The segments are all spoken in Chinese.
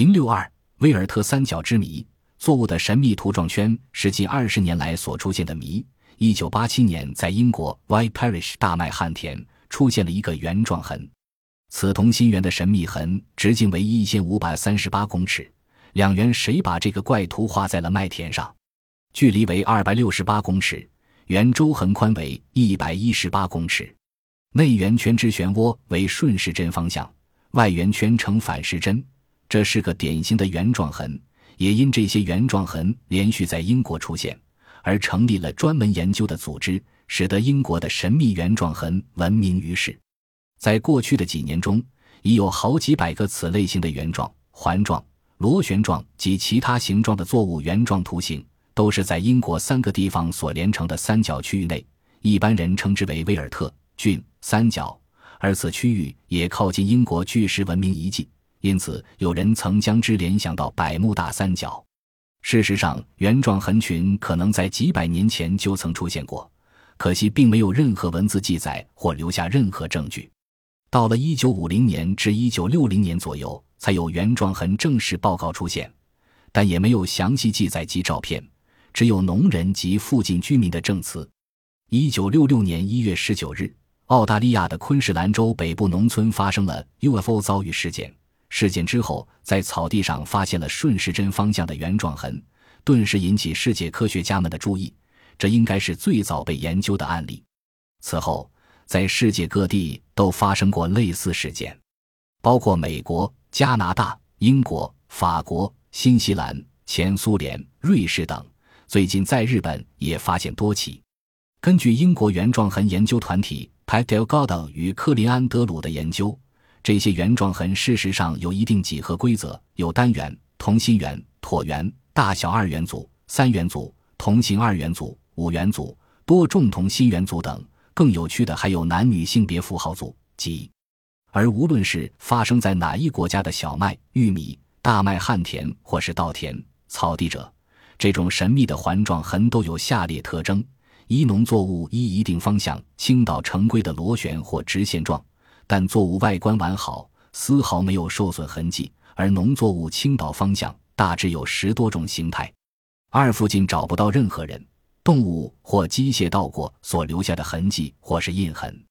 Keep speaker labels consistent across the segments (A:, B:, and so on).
A: 零六二威尔特三角之谜，作物的神秘图状圈是近二十年来所出现的谜。一九八七年，在英国 Y Parish 大麦旱田出现了一个圆状痕，此同心圆的神秘痕直径为一千五百三十八公尺。两圆谁把这个怪图画在了麦田上？距离为二百六十八公尺，圆周横宽为一百一十八公尺。内圆圈之漩涡为顺时针方向，外圆圈呈反时针。这是个典型的圆状痕，也因这些圆状痕连续在英国出现，而成立了专门研究的组织，使得英国的神秘圆状痕闻名于世。在过去的几年中，已有好几百个此类型的圆状、环状、螺旋状及其他形状的作物圆状图形，都是在英国三个地方所连成的三角区域内，一般人称之为威尔特。郡三角，而此区域也靠近英国巨石文明遗迹，因此有人曾将之联想到百慕大三角。事实上，圆状痕群可能在几百年前就曾出现过，可惜并没有任何文字记载或留下任何证据。到了一九五零年至一九六零年左右，才有圆状痕正式报告出现，但也没有详细记载及照片，只有农人及附近居民的证词。一九六六年一月十九日。澳大利亚的昆士兰州北部农村发生了 UFO 遭遇事件。事件之后，在草地上发现了顺时针方向的圆状痕，顿时引起世界科学家们的注意。这应该是最早被研究的案例。此后，在世界各地都发生过类似事件，包括美国、加拿大、英国、法国、新西兰、前苏联、瑞士等。最近，在日本也发现多起。根据英国原状痕研究团体。派德高等与克林安德鲁的研究，这些圆状痕事实上有一定几何规则，有单元、同心圆、椭圆、大小二元组、三元组、同形二元组、五元组、多重同心圆组等。更有趣的还有男女性别符号组及。而无论是发生在哪一国家的小麦、玉米、大麦旱田，或是稻田、草地者，这种神秘的环状痕都有下列特征。一农作物依一定方向倾倒成规的螺旋或直线状，但作物外观完好，丝毫没有受损痕迹；而农作物倾倒方向大致有十多种形态。二附近找不到任何人、动物或机械到过所留下的痕迹或是印痕。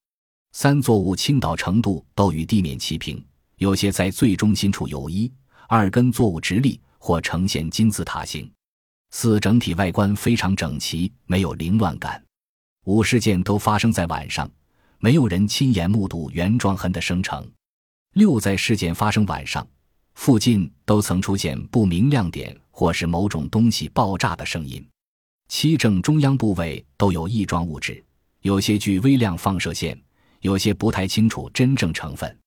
A: 三作物倾倒程度都与地面齐平，有些在最中心处有一、二根作物直立或呈现金字塔形。四整体外观非常整齐，没有凌乱感。五事件都发生在晚上，没有人亲眼目睹原状痕的生成。六在事件发生晚上，附近都曾出现不明亮点或是某种东西爆炸的声音。七正中央部位都有异状物质，有些具微量放射线，有些不太清楚真正成分。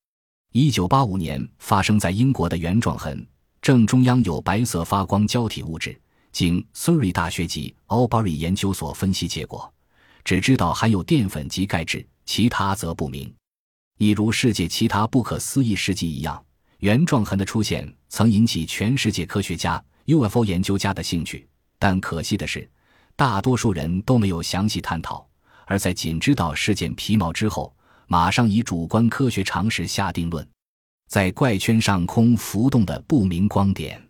A: 一九八五年发生在英国的原状痕正中央有白色发光胶体物质。经 Surrey 大学及 Albury 研究所分析结果，只知道含有淀粉及钙质，其他则不明。一如世界其他不可思议事迹一样，原状痕的出现曾引起全世界科学家、UFO 研究家的兴趣。但可惜的是，大多数人都没有详细探讨，而在仅知道事件皮毛之后，马上以主观科学常识下定论。在怪圈上空浮动的不明光点。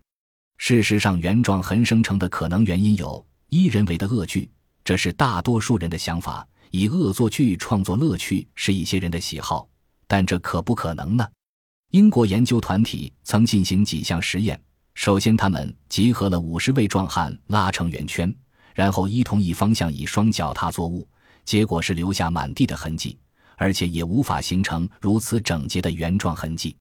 A: 事实上，原状痕生成的可能原因有：一、人为的恶剧，这是大多数人的想法；以恶作剧创作乐趣是一些人的喜好，但这可不可能呢？英国研究团体曾进行几项实验。首先，他们集合了五十位壮汉，拉成圆圈，然后一同一方向以双脚踏作物，结果是留下满地的痕迹，而且也无法形成如此整洁的圆状痕迹。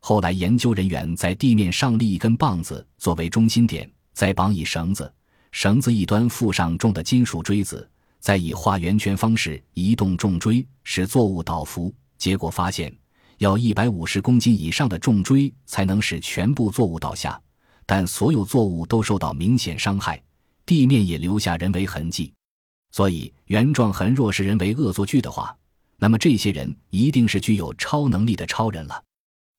A: 后来，研究人员在地面上立一根棒子作为中心点，再绑以绳子，绳子一端附上重的金属锥子，再以画圆圈方式移动重锥，使作物倒伏。结果发现，要一百五十公斤以上的重锥才能使全部作物倒下，但所有作物都受到明显伤害，地面也留下人为痕迹。所以，原状痕若是人为恶作剧的话，那么这些人一定是具有超能力的超人了。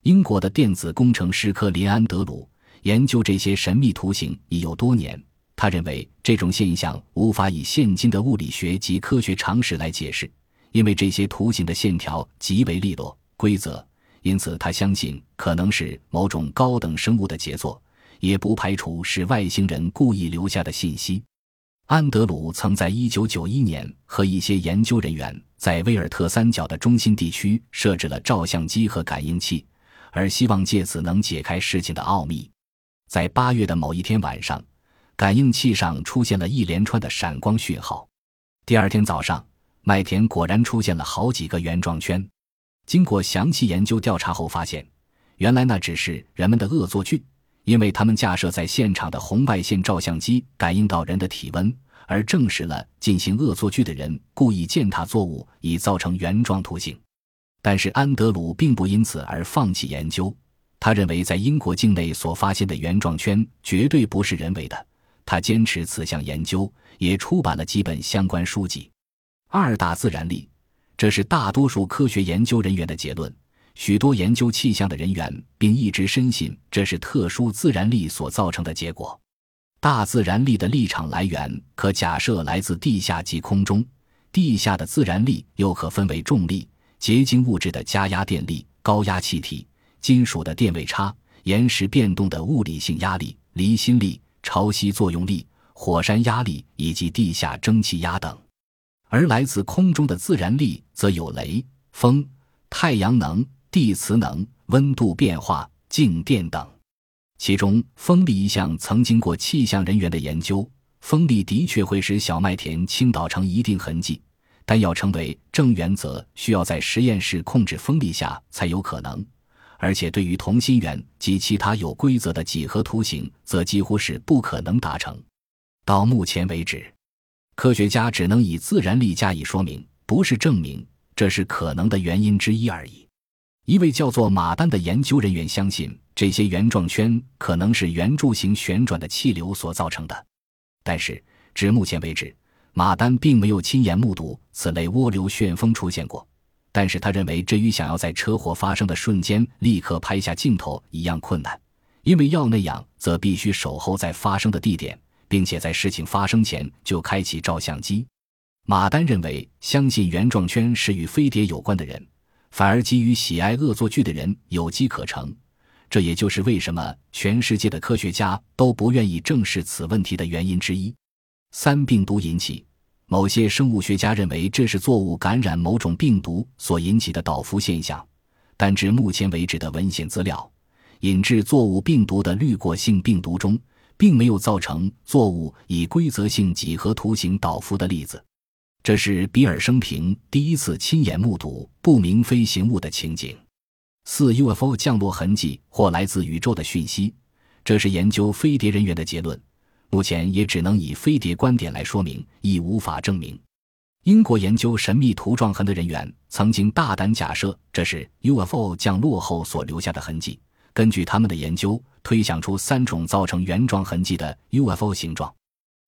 A: 英国的电子工程师科林安德鲁研究这些神秘图形已有多年。他认为这种现象无法以现今的物理学及科学常识来解释，因为这些图形的线条极为利落、规则，因此他相信可能是某种高等生物的杰作，也不排除是外星人故意留下的信息。安德鲁曾在1991年和一些研究人员在威尔特三角的中心地区设置了照相机和感应器，而希望借此能解开事情的奥秘。在八月的某一天晚上，感应器上出现了一连串的闪光讯号。第二天早上，麦田果然出现了好几个圆状圈。经过详细研究调查后发现，原来那只是人们的恶作剧。因为他们架设在现场的红外线照相机感应到人的体温，而证实了进行恶作剧的人故意践踏作物以造成圆状图形。但是安德鲁并不因此而放弃研究，他认为在英国境内所发现的圆状圈绝对不是人为的。他坚持此项研究，也出版了几本相关书籍。二大自然力，这是大多数科学研究人员的结论。许多研究气象的人员并一直深信这是特殊自然力所造成的结果。大自然力的立场来源可假设来自地下及空中，地下的自然力又可分为重力、结晶物质的加压电力、高压气体、金属的电位差、岩石变动的物理性压力、离心力、潮汐作用力、火山压力以及地下蒸汽压等。而来自空中的自然力则有雷、风、太阳能。地磁能、温度变化、静电等，其中风力一项曾经过气象人员的研究。风力的确会使小麦田倾倒成一定痕迹，但要成为正原则，需要在实验室控制风力下才有可能。而且，对于同心圆及其他有规则的几何图形，则几乎是不可能达成。到目前为止，科学家只能以自然力加以说明，不是证明，这是可能的原因之一而已。一位叫做马丹的研究人员相信，这些圆状圈可能是圆柱形旋转的气流所造成的。但是，至目前为止，马丹并没有亲眼目睹此类涡流旋风出现过。但是，他认为这与想要在车祸发生的瞬间立刻拍下镜头一样困难，因为要那样，则必须守候在发生的地点，并且在事情发生前就开启照相机。马丹认为，相信圆状圈是与飞碟有关的人。反而基于喜爱恶作剧的人有机可乘，这也就是为什么全世界的科学家都不愿意正视此问题的原因之一。三病毒引起，某些生物学家认为这是作物感染某种病毒所引起的倒伏现象，但至目前为止的文献资料，引致作物病毒的滤过性病毒中，并没有造成作物以规则性几何图形倒伏的例子。这是比尔生平第一次亲眼目睹不明飞行物的情景。四 UFO 降落痕迹或来自宇宙的讯息，这是研究飞碟人员的结论。目前也只能以飞碟观点来说明，亦无法证明。英国研究神秘图状痕的人员曾经大胆假设这是 UFO 降落后所留下的痕迹。根据他们的研究，推想出三种造成原状痕迹的 UFO 形状。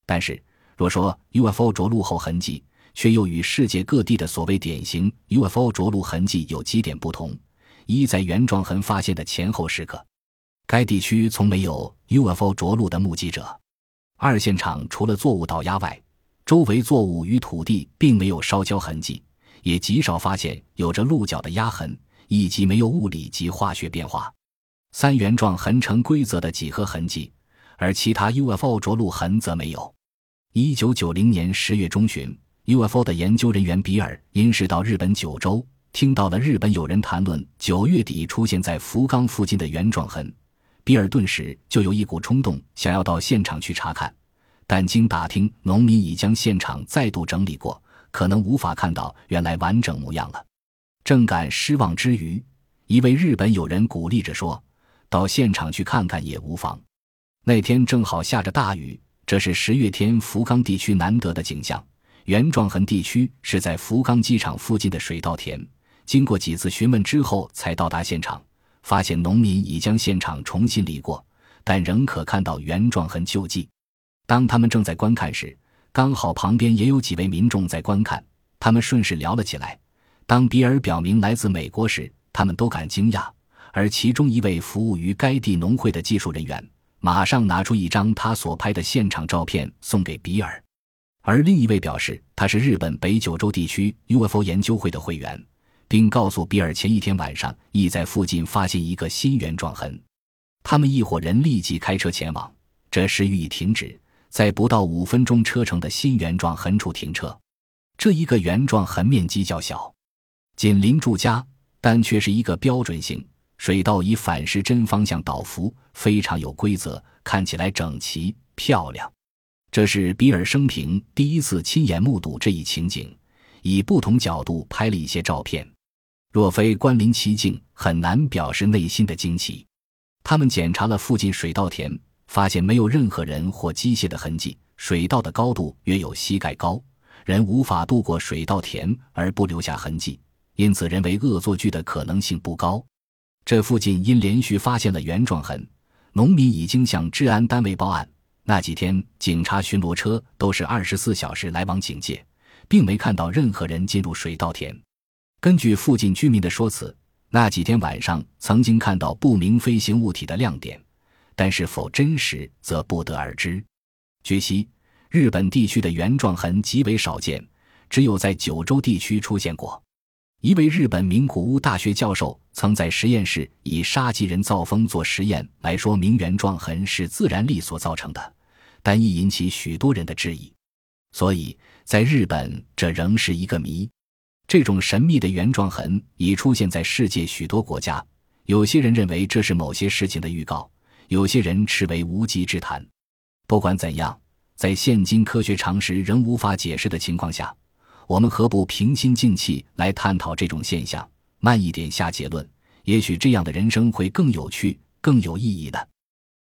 A: 但是，若说 UFO 着陆后痕迹，却又与世界各地的所谓典型 UFO 着陆痕迹有几点不同：一，在原状痕发现的前后时刻，该地区从没有 UFO 着陆的目击者；二，现场除了作物倒压外，周围作物与土地并没有烧焦痕迹，也极少发现有着鹿角的压痕，以及没有物理及化学变化；三，原状痕呈规则的几何痕迹，而其他 UFO 着陆痕则没有。一九九零年十月中旬。UFO 的研究人员比尔因是到日本九州，听到了日本有人谈论九月底出现在福冈附近的原状痕，比尔顿时就有一股冲动，想要到现场去查看。但经打听，农民已将现场再度整理过，可能无法看到原来完整模样了。正感失望之余，一位日本友人鼓励着说：“到现场去看看也无妨。”那天正好下着大雨，这是十月天福冈地区难得的景象。原状痕地区是在福冈机场附近的水稻田。经过几次询问之后，才到达现场，发现农民已将现场重新理过，但仍可看到原状痕旧迹。当他们正在观看时，刚好旁边也有几位民众在观看，他们顺势聊了起来。当比尔表明来自美国时，他们都感惊讶。而其中一位服务于该地农会的技术人员，马上拿出一张他所拍的现场照片送给比尔。而另一位表示，他是日本北九州地区 UFO 研究会的会员，并告诉比尔前一天晚上已在附近发现一个新原状痕。他们一伙人立即开车前往，这时雨已停止，在不到五分钟车程的新原状痕处停车。这一个原状痕面积较小，紧邻住家，但却是一个标准型水道，以反时针方向倒伏，非常有规则，看起来整齐漂亮。这是比尔生平第一次亲眼目睹这一情景，以不同角度拍了一些照片。若非关临其境，很难表示内心的惊奇。他们检查了附近水稻田，发现没有任何人或机械的痕迹，水稻的高度约有膝盖高。人无法渡过水稻田而不留下痕迹，因此人为恶作剧的可能性不高。这附近因连续发现了原状痕，农民已经向治安单位报案。那几天，警察巡逻车都是二十四小时来往警戒，并没看到任何人进入水稻田。根据附近居民的说辞，那几天晚上曾经看到不明飞行物体的亮点，但是否真实则不得而知。据悉。日本地区的原状痕极为少见，只有在九州地区出现过。一位日本名古屋大学教授曾在实验室以沙棘人造风做实验来说明原状痕是自然力所造成的，但亦引起许多人的质疑。所以，在日本这仍是一个谜。这种神秘的原状痕已出现在世界许多国家，有些人认为这是某些事情的预告，有些人斥为无稽之谈。不管怎样。在现今科学常识仍无法解释的情况下，我们何不平心静气来探讨这种现象，慢一点下结论？也许这样的人生会更有趣、更有意义的。